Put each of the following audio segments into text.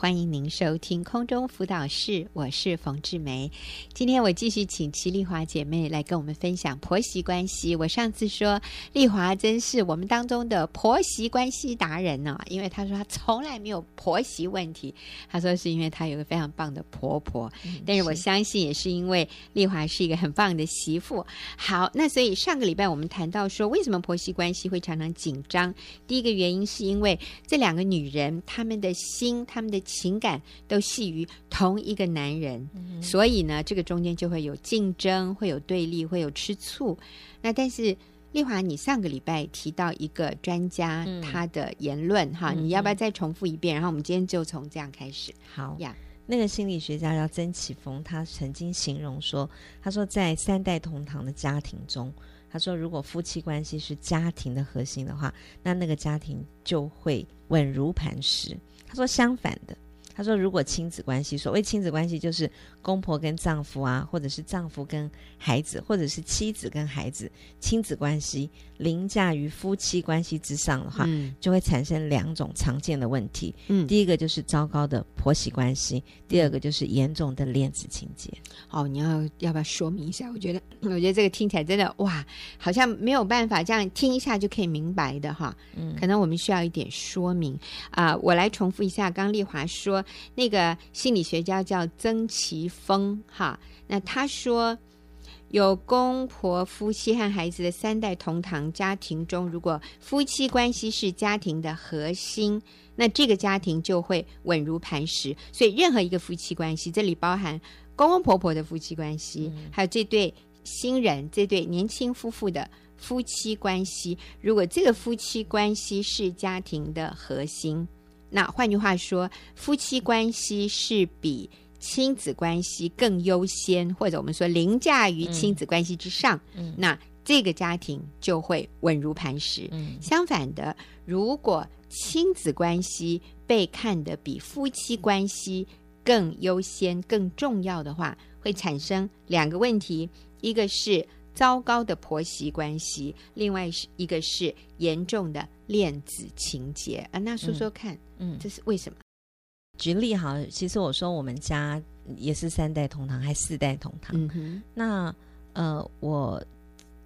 欢迎您收听空中辅导室，我是冯志梅。今天我继续请齐丽华姐妹来跟我们分享婆媳关系。我上次说丽华真是我们当中的婆媳关系达人呢、哦，因为她说她从来没有婆媳问题。她说是因为她有个非常棒的婆婆，嗯、但是我相信也是因为丽华是一个很棒的媳妇。好，那所以上个礼拜我们谈到说，为什么婆媳关系会常常紧张？第一个原因是因为这两个女人，她们的心，她们的。情感都系于同一个男人，嗯、所以呢，这个中间就会有竞争，会有对立，会有吃醋。那但是丽华，你上个礼拜提到一个专家、嗯、他的言论哈，你要不要再重复一遍？嗯、然后我们今天就从这样开始。好呀，那个心理学家叫曾启峰，他曾经形容说，他说在三代同堂的家庭中，他说如果夫妻关系是家庭的核心的话，那那个家庭就会稳如磐石。他说相反的。他说：“如果亲子关系，所谓亲子关系就是公婆跟丈夫啊，或者是丈夫跟孩子，或者是妻子跟孩子，亲子关系凌驾于夫妻关系之上的话，嗯、就会产生两种常见的问题。嗯，第一个就是糟糕的婆媳关系，第二个就是严重的恋子情节。哦，你要要不要说明一下？我觉得，我觉得这个听起来真的哇，好像没有办法这样听一下就可以明白的哈。嗯，可能我们需要一点说明啊、呃。我来重复一下，刚丽华说。”那个心理学家叫曾奇峰，哈，那他说，有公婆、夫妻和孩子的三代同堂家庭中，如果夫妻关系是家庭的核心，那这个家庭就会稳如磐石。所以，任何一个夫妻关系，这里包含公公婆婆的夫妻关系，还有这对新人、这对年轻夫妇的夫妻关系，如果这个夫妻关系是家庭的核心。那换句话说，夫妻关系是比亲子关系更优先，或者我们说凌驾于亲子关系之上。嗯，那这个家庭就会稳如磐石。嗯，相反的，如果亲子关系被看得比夫妻关系更优先、更重要的话，会产生两个问题：一个是糟糕的婆媳关系，另外是一个是严重的恋子情结啊。那说说看。嗯嗯，这是为什么？举例哈，其实我说我们家也是三代同堂，还四代同堂。嗯哼，那呃，我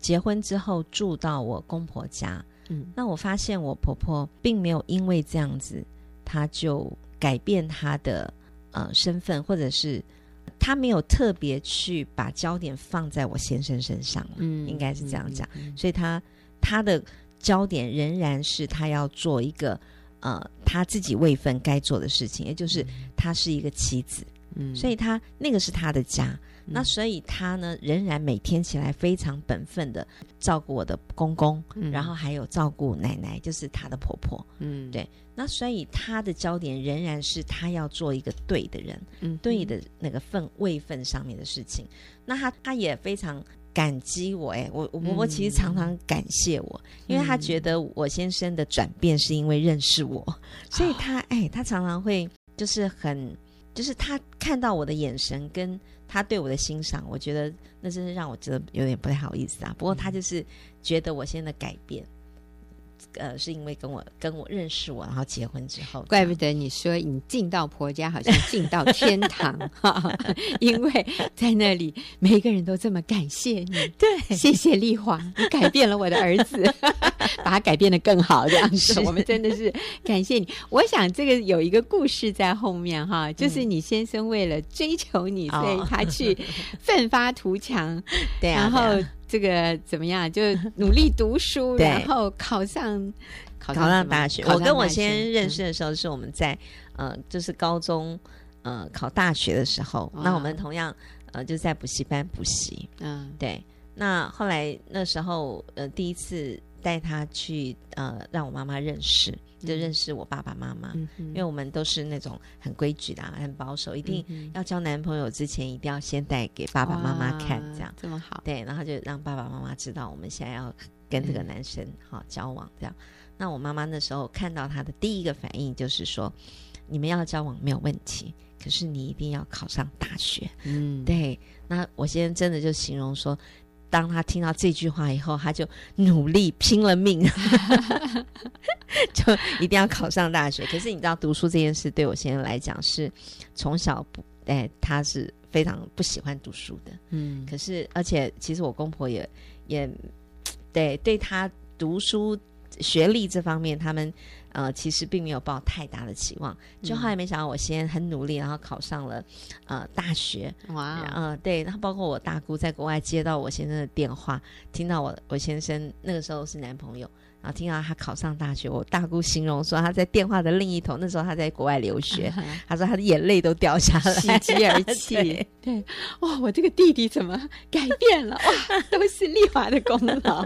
结婚之后住到我公婆家，嗯，那我发现我婆婆并没有因为这样子，她就改变她的呃身份，或者是她没有特别去把焦点放在我先生身上。嗯，应该是这样讲。嗯嗯嗯，所以他他的焦点仍然是他要做一个。呃，他自己位分该做的事情，也就是他是一个妻子，嗯，所以他那个是他的家，嗯、那所以他呢，仍然每天起来非常本分的照顾我的公公，嗯、然后还有照顾奶奶，就是他的婆婆，嗯，对，那所以他的焦点仍然是他要做一个对的人，嗯，对的那个份位份上面的事情，那他他也非常。感激我哎，我我婆婆其实常常感谢我，嗯、因为她觉得我先生的转变是因为认识我，嗯、所以她哎，她常常会就是很，就是他看到我的眼神跟他对我的欣赏，我觉得那真是让我觉得有点不太好意思啊。不过他就是觉得我现在的改变。呃，是因为跟我跟我认识我，然后结婚之后，怪不得你说你进到婆家好像进到天堂 哈，因为在那里每一个人都这么感谢你。对，谢谢丽华，你改变了我的儿子，把他改变的更好这样子。是我们真的是感谢你。我想这个有一个故事在后面哈，就是你先生为了追求你，嗯、所以他去奋发图强，对啊，然后。这个怎么样？就努力读书，然后考上考上大学。我跟我先认识的时候，是我们在、嗯、呃，就是高中呃考大学的时候。那我们同样呃就在补习班补习。嗯，对。那后来那时候呃第一次带他去呃让我妈妈认识。就认识我爸爸妈妈，嗯、因为我们都是那种很规矩的、啊，很保守，一定要交男朋友之前，一定要先带给爸爸妈妈看，这样这么好。对，然后就让爸爸妈妈知道我们现在要跟这个男生好、嗯、交往，这样。那我妈妈那时候看到他的第一个反应就是说：“你们要交往没有问题，可是你一定要考上大学。”嗯，对。那我现在真的就形容说，当他听到这句话以后，他就努力拼了命，就一定要考上大学。可是你知道，读书这件事对我先生来讲是从小不，哎，他是非常不喜欢读书的。嗯，可是而且其实我公婆也也对对他读书学历这方面，他们。呃，其实并没有抱太大的期望，就后来没想到我先很努力，然后考上了呃大学。哇呃，对，然后包括我大姑在国外接到我先生的电话，听到我我先生那个时候是男朋友。然后听到他考上大学，我大姑形容说他在电话的另一头，那时候他在国外留学，他、uh. 说他的眼泪都掉下来，喜极而泣。对，对，哇，我这个弟弟怎么改变了？哇，都是丽华的功劳，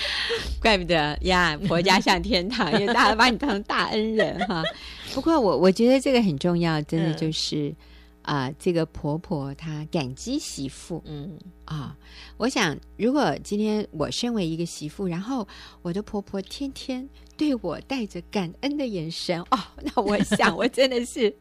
怪不得呀，婆家像天堂，因为大家把你当成大恩人哈。不过我我觉得这个很重要，真的就是。嗯啊、呃，这个婆婆她感激媳妇，嗯。啊，我想如果今天我身为一个媳妇，然后我的婆婆天天对我带着感恩的眼神，哦，那我想我真的是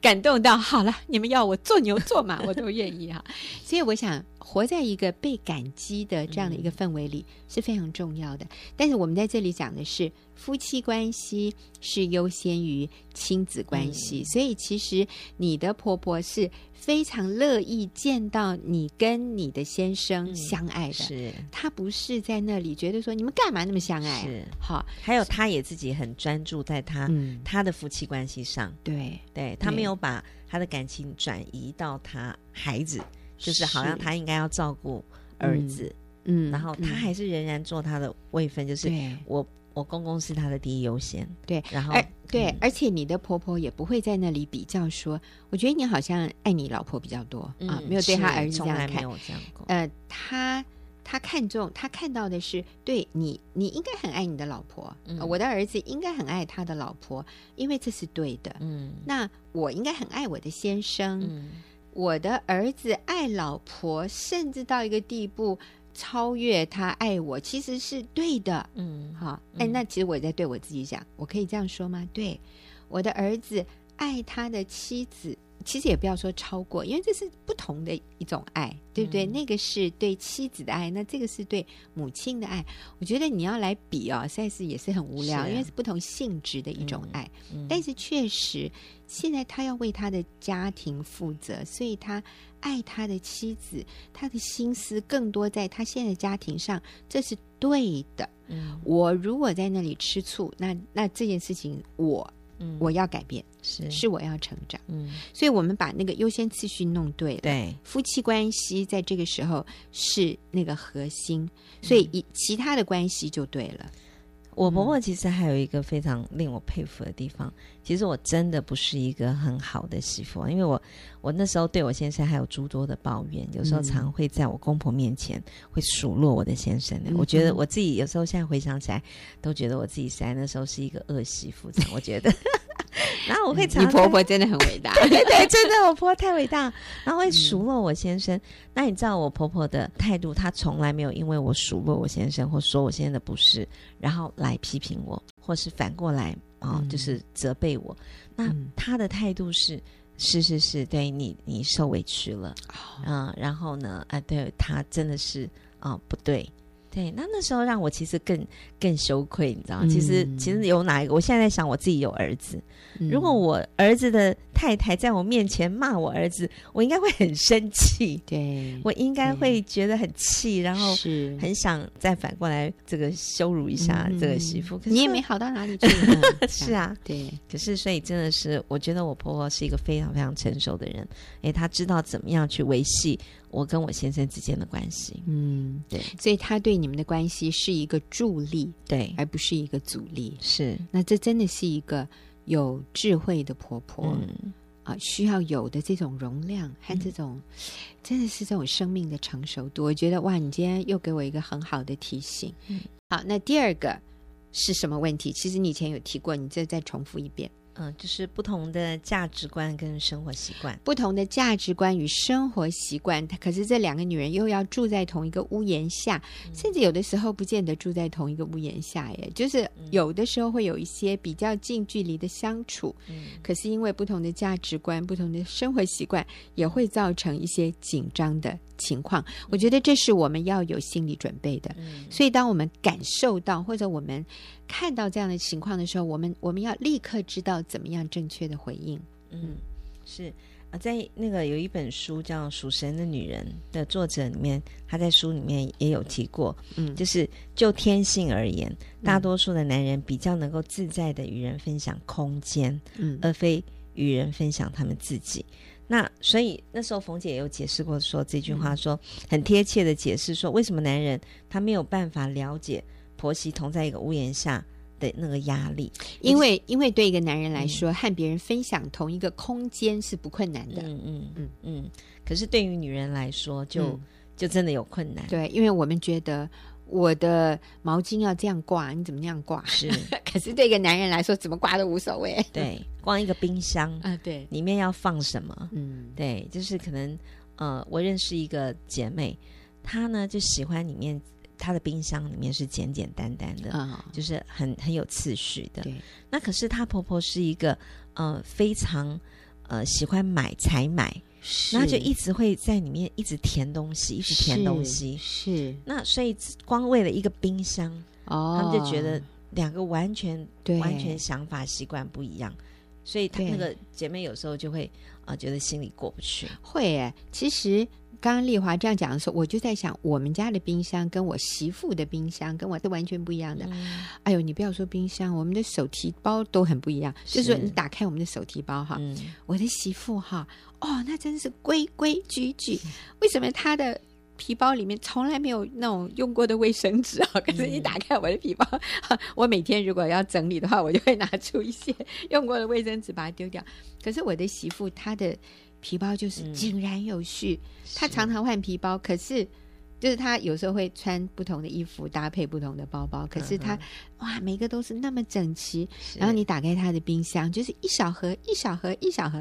感动到好了，你们要我做牛做马，我都愿意哈。所以我想。活在一个被感激的这样的一个氛围里是非常重要的。但是我们在这里讲的是夫妻关系是优先于亲子关系，所以其实你的婆婆是非常乐意见到你跟你的先生相爱的。是，他不是在那里觉得说你们干嘛那么相爱？是，好，还有他也自己很专注在他他的夫妻关系上。对，对，他没有把他的感情转移到他孩子。就是好像他应该要照顾儿子，嗯，然后他还是仍然做他的位分，就是我我公公是他的第一优先，对，然后对，而且你的婆婆也不会在那里比较说，我觉得你好像爱你老婆比较多啊，没有对他儿子这样看，呃，他他看重他看到的是对你，你应该很爱你的老婆，我的儿子应该很爱他的老婆，因为这是对的，嗯，那我应该很爱我的先生，嗯。我的儿子爱老婆，甚至到一个地步超越他爱我，其实是对的。嗯，好，哎，那其实我在对我自己讲，我可以这样说吗？对，我的儿子爱他的妻子。其实也不要说超过，因为这是不同的一种爱，对不对？嗯、那个是对妻子的爱，那这个是对母亲的爱。我觉得你要来比哦，实在是也是很无聊，啊、因为是不同性质的一种爱。嗯嗯、但是确实，现在他要为他的家庭负责，所以他爱他的妻子，他的心思更多在他现在家庭上，这是对的。嗯、我如果在那里吃醋，那那这件事情我。我要改变，是。是我要成长，嗯，所以我们把那个优先次序弄对了，对，夫妻关系在这个时候是那个核心，所以以其他的关系就对了。我婆婆其实还有一个非常令我佩服的地方，其实我真的不是一个很好的媳妇，因为我我那时候对我先生还有诸多的抱怨，有时候常会在我公婆面前会数落我的先生。我觉得我自己有时候现在回想起来，都觉得我自己在那时候是一个恶媳妇。我觉得。然后我会常，你婆婆真的很伟大，对 对对，真的，我婆婆太伟大。然后会数落我先生。嗯、那你知道我婆婆的态度，她从来没有因为我数落我先生或说我先生的不是，然后来批评我，或是反过来啊，哦嗯、就是责备我。那她的态度是，是是是，对你你受委屈了，嗯、哦，然后呢，啊，对她真的是啊、哦，不对。对，那那时候让我其实更更羞愧，你知道吗？嗯、其实其实有哪一个？我现在在想，我自己有儿子，嗯、如果我儿子的太太在我面前骂我儿子，我应该会很生气，对，我应该会觉得很气，然后是很想再反过来这个羞辱一下这个媳妇。嗯、可是你也没好到哪里去，是啊，对。可是所以真的是，我觉得我婆婆是一个非常非常成熟的人，哎，她知道怎么样去维系。我跟我先生之间的关系，嗯，对，所以他对你们的关系是一个助力，对，而不是一个阻力。是，那这真的是一个有智慧的婆婆，嗯、啊，需要有的这种容量和这种，嗯、真的是这种生命的成熟度。我觉得哇，你今天又给我一个很好的提醒。嗯，好，那第二个是什么问题？其实你以前有提过，你再再重复一遍。嗯，就是不同的价值观跟生活习惯，不同的价值观与生活习惯。可是这两个女人又要住在同一个屋檐下，嗯、甚至有的时候不见得住在同一个屋檐下。耶，就是有的时候会有一些比较近距离的相处。嗯，可是因为不同的价值观、不同的生活习惯，也会造成一些紧张的情况。我觉得这是我们要有心理准备的。嗯，所以当我们感受到或者我们看到这样的情况的时候，我们我们要立刻知道。怎么样正确的回应？嗯，是啊，在那个有一本书叫《属神的女人》的作者里面，他在书里面也有提过，嗯，就是就天性而言，大多数的男人比较能够自在的与人分享空间，嗯，而非与人分享他们自己。那所以那时候冯姐也有解释过，说这句话说很贴切的解释，说为什么男人他没有办法了解婆媳同在一个屋檐下。的那个压力，因为因为对一个男人来说，嗯、和别人分享同一个空间是不困难的。嗯嗯嗯嗯。可是对于女人来说就，就、嗯、就真的有困难。对，因为我们觉得我的毛巾要这样挂，你怎么那样挂？是。可是对一个男人来说，怎么挂都无所谓。对，光一个冰箱啊，对，里面要放什么？嗯，对，就是可能呃，我认识一个姐妹，她呢就喜欢里面。她的冰箱里面是简简单单的，哦、就是很很有次序的。对，那可是她婆婆是一个呃非常呃喜欢买才买，然后就一直会在里面一直填东西，一直填东西。是，是那所以光为了一个冰箱，哦，他们就觉得两个完全完全想法习惯不一样，所以她那个姐妹有时候就会啊、呃、觉得心里过不去。会哎，其实。刚刚丽华这样讲的时候，我就在想，我们家的冰箱跟我媳妇的冰箱跟我是完全不一样的。嗯、哎呦，你不要说冰箱，我们的手提包都很不一样。是就是说，你打开我们的手提包哈，嗯、我的媳妇哈，哦，那真是规规矩矩。为什么她的皮包里面从来没有那种用过的卫生纸啊？可是你打开我的皮包，嗯、我每天如果要整理的话，我就会拿出一些用过的卫生纸把它丢掉。可是我的媳妇她的。皮包就是井然有序，嗯、他常常换皮包，可是就是他有时候会穿不同的衣服搭配不同的包包，可是他、嗯、哇，每个都是那么整齐。然后你打开他的冰箱，就是一小盒一小盒一小盒，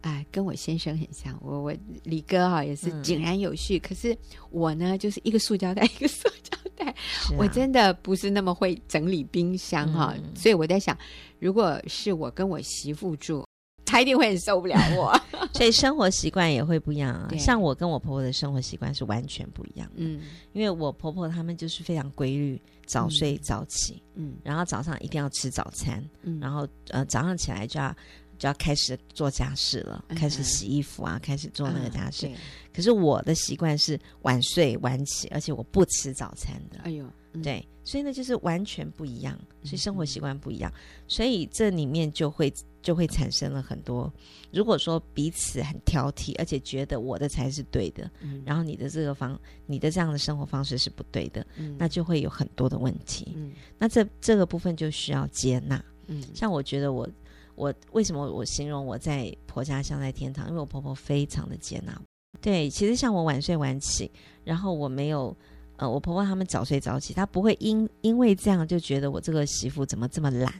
哎、呃，跟我先生很像。我我李哥哈也是井然有序，嗯、可是我呢就是一个塑胶袋一个塑胶袋，啊、我真的不是那么会整理冰箱哈。嗯、所以我在想，如果是我跟我媳妇住。他一定会很受不了我，所以生活习惯也会不一样啊。像我跟我婆婆的生活习惯是完全不一样。嗯，因为我婆婆他们就是非常规律，早睡早起。嗯，然后早上一定要吃早餐。嗯，然后呃早上起来就要就要开始做家事了，嗯、开始洗衣服啊，开始做那个家事。嗯、可是我的习惯是晚睡晚起，而且我不吃早餐的。哎呦，嗯、对，所以呢就是完全不一样，所以生活习惯不一样，所以这里面就会。就会产生了很多。如果说彼此很挑剔，而且觉得我的才是对的，嗯、然后你的这个方，你的这样的生活方式是不对的，嗯、那就会有很多的问题。嗯、那这这个部分就需要接纳。嗯、像我觉得我我为什么我形容我在婆家像在天堂？因为我婆婆非常的接纳。对，其实像我晚睡晚起，然后我没有呃，我婆婆他们早睡早起，她不会因因为这样就觉得我这个媳妇怎么这么懒。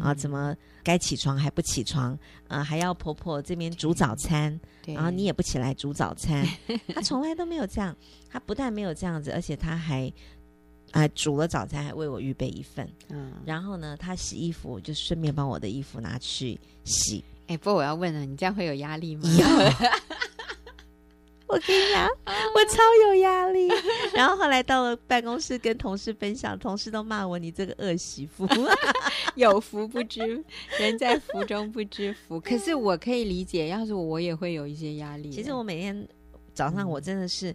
啊，怎么该起床还不起床？啊，还要婆婆这边煮早餐，然后你也不起来煮早餐。他从来都没有这样，他不但没有这样子，而且他还啊煮了早餐，还为我预备一份。嗯，然后呢，他洗衣服就顺便帮我的衣服拿去洗。哎，不过我要问了，你这样会有压力吗？我跟你讲，我超有压力。然后后来到了办公室跟同事分享，同事都骂我：“你这个恶媳妇，有福不知人在福中不知福。”可是我可以理解，要是我也会有一些压力。其实我每天早上我真的是。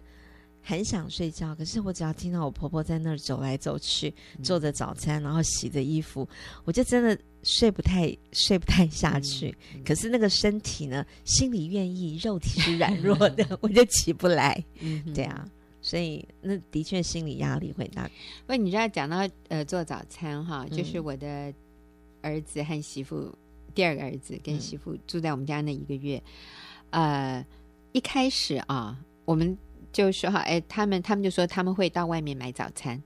很想睡觉，可是我只要听到我婆婆在那儿走来走去，嗯、做着早餐，然后洗着衣服，我就真的睡不太睡不太下去。可是那个身体呢，心里愿意，肉体是软弱的，我就起不来。嗯，对啊，所以那的确心理压力会大。不过你知道讲到呃做早餐哈，就是我的儿子和媳妇，嗯、第二个儿子跟媳妇住在我们家那一个月，嗯、呃，一开始啊，我们。就说哈，哎，他们他们就说他们会到外面买早餐，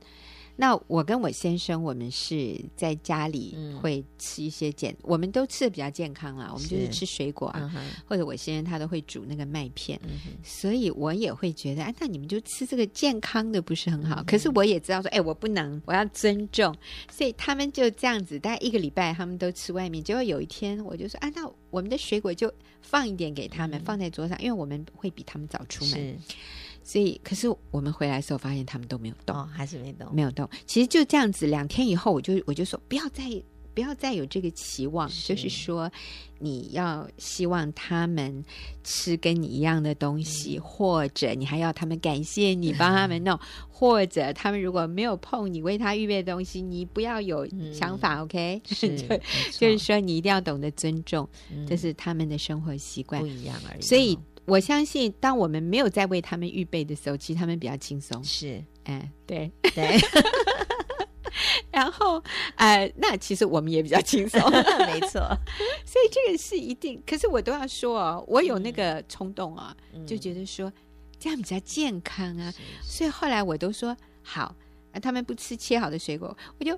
那我跟我先生，我们是在家里会吃一些简，嗯、我们都吃的比较健康啦。我们就是吃水果啊，嗯、或者我先生他都会煮那个麦片，所以我也会觉得，哎，那你们就吃这个健康的不是很好？嗯、可是我也知道说，哎，我不能，我要尊重，所以他们就这样子，大概一个礼拜他们都吃外面。结果有一天，我就说，啊，那我们的水果就放一点给他们，嗯、放在桌上，因为我们会比他们早出门。所以，可是我们回来的时候发现他们都没有动，哦、还是没动，没有动。其实就这样子，两天以后，我就我就说，不要再不要再有这个期望，是就是说，你要希望他们吃跟你一样的东西，嗯、或者你还要他们感谢你帮他们弄，嗯、或者他们如果没有碰你为他预备的东西，你不要有想法、嗯、，OK？是 就，就是说，你一定要懂得尊重，嗯、这是他们的生活习惯不一样而已。所以。我相信，当我们没有在为他们预备的时候，其实他们比较轻松。是，哎，对对。然后，呃，那其实我们也比较轻松，没错。所以这个是一定。可是我都要说哦，我有那个冲动啊，嗯、就觉得说这样比较健康啊。所以后来我都说好，啊，他们不吃切好的水果，我就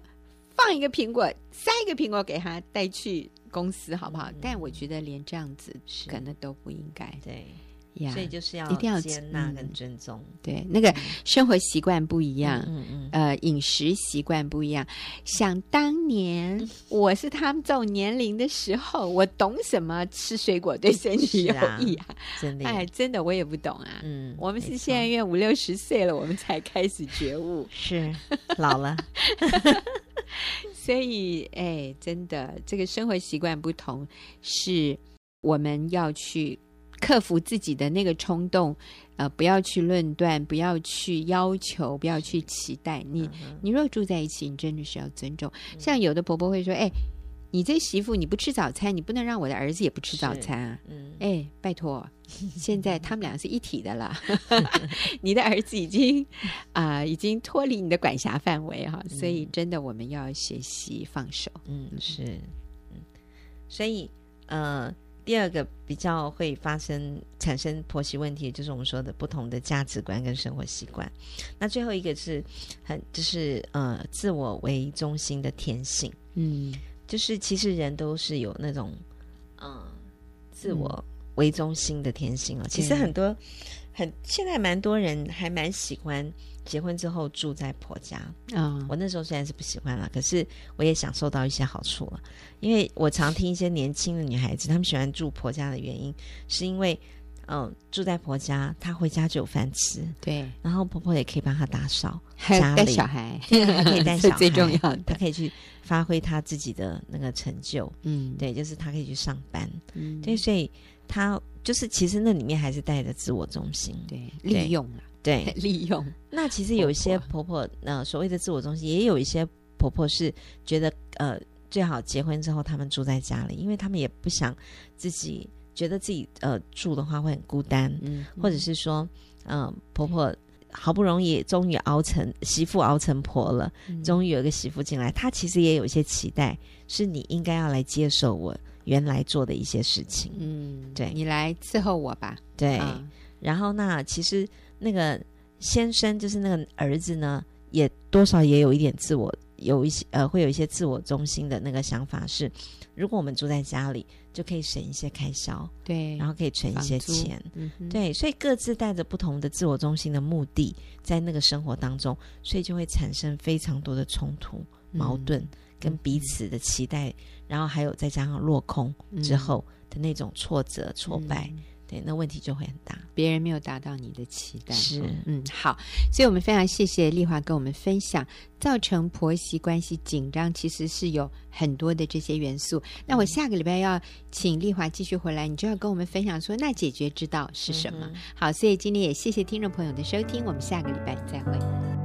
放一个苹果，塞一个苹果给他带去。公司好不好？嗯、但我觉得连这样子可能都不应该。对呀，所以就是要一定要接纳跟尊重。嗯、对，那个生活习惯不一样，嗯嗯，呃，饮食习惯不一样。想当年我是他们这种年龄的时候，我懂什么吃水果对身体有益啊？真的，哎，真的我也不懂啊。嗯，我们是现在因为五六十岁了，我们才开始觉悟，是老了。所以，哎，真的，这个生活习惯不同，是我们要去克服自己的那个冲动，呃，不要去论断，不要去要求，不要去期待。你，嗯、你若住在一起，你真的是要尊重。像有的婆婆会说，哎。你这媳妇，你不吃早餐，你不能让我的儿子也不吃早餐啊！嗯，哎，拜托，现在他们俩是一体的了。你的儿子已经啊、呃，已经脱离你的管辖范围哈，所以真的我们要学习放手。嗯，是，嗯，所以呃，第二个比较会发生产生婆媳问题，就是我们说的不同的价值观跟生活习惯。那最后一个是很就是呃，自我为中心的天性。嗯。就是其实人都是有那种，嗯，自我为中心的天性哦。嗯、其实很多很现在蛮多人还蛮喜欢结婚之后住在婆家啊。嗯、我那时候虽然是不喜欢了，可是我也享受到一些好处了。因为我常听一些年轻的女孩子，她们喜欢住婆家的原因，是因为。嗯，住在婆家，她回家就有饭吃。对，然后婆婆也可以帮她打扫，还有带小孩，还 可以带小孩，最重要的，她可以去发挥她自己的那个成就。嗯，对，就是她可以去上班。嗯，对，所以她就是其实那里面还是带着自我中心，对，利用了，对，利用。那其实有一些婆婆，呃，所谓的自我中心，也有一些婆婆是觉得，呃，最好结婚之后他们住在家里，因为他们也不想自己。觉得自己呃住的话会很孤单，嗯，或者是说，嗯、呃，婆婆好不容易终于熬成媳妇熬成婆了，嗯、终于有一个媳妇进来，她其实也有一些期待，是你应该要来接受我原来做的一些事情，嗯，对，你来伺候我吧，对。啊、然后那其实那个先生就是那个儿子呢，也多少也有一点自我，有一些呃会有一些自我中心的那个想法是，如果我们住在家里。就可以省一些开销，对，然后可以存一些钱，嗯、对，所以各自带着不同的自我中心的目的，在那个生活当中，所以就会产生非常多的冲突、矛盾，嗯、跟彼此的期待，嗯、然后还有再加上落空之后的那种挫折、挫败。嗯对，那问题就会很大，别人没有达到你的期待。是，嗯，好，所以我们非常谢谢丽华跟我们分享，造成婆媳关系紧张，其实是有很多的这些元素。嗯、那我下个礼拜要请丽华继续回来，你就要跟我们分享说，那解决之道是什么？嗯、好，所以今天也谢谢听众朋友的收听，我们下个礼拜再会。